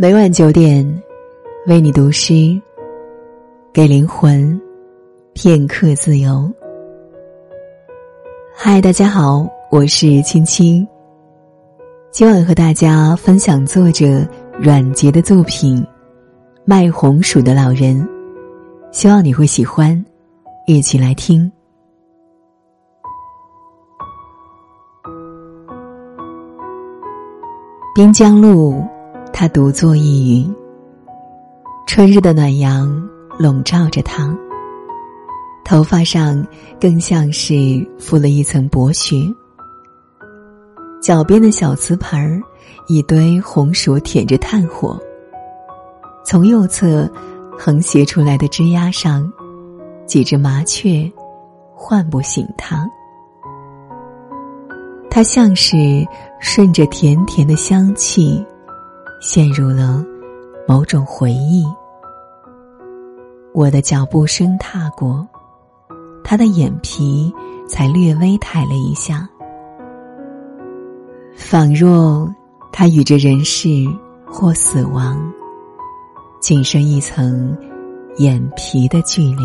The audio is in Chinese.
每晚九点，为你读诗，给灵魂片刻自由。嗨，大家好，我是青青。今晚和大家分享作者阮杰的作品《卖红薯的老人》，希望你会喜欢，一起来听。滨江路。他独坐一隅，春日的暖阳笼罩着他，头发上更像是敷了一层薄雪。脚边的小瓷盆儿，一堆红薯舔着炭火。从右侧横斜出来的枝丫上，几只麻雀唤不醒他。他像是顺着甜甜的香气。陷入了某种回忆。我的脚步声踏过，他的眼皮才略微抬了一下，仿若他与这人世或死亡，仅剩一层眼皮的距离。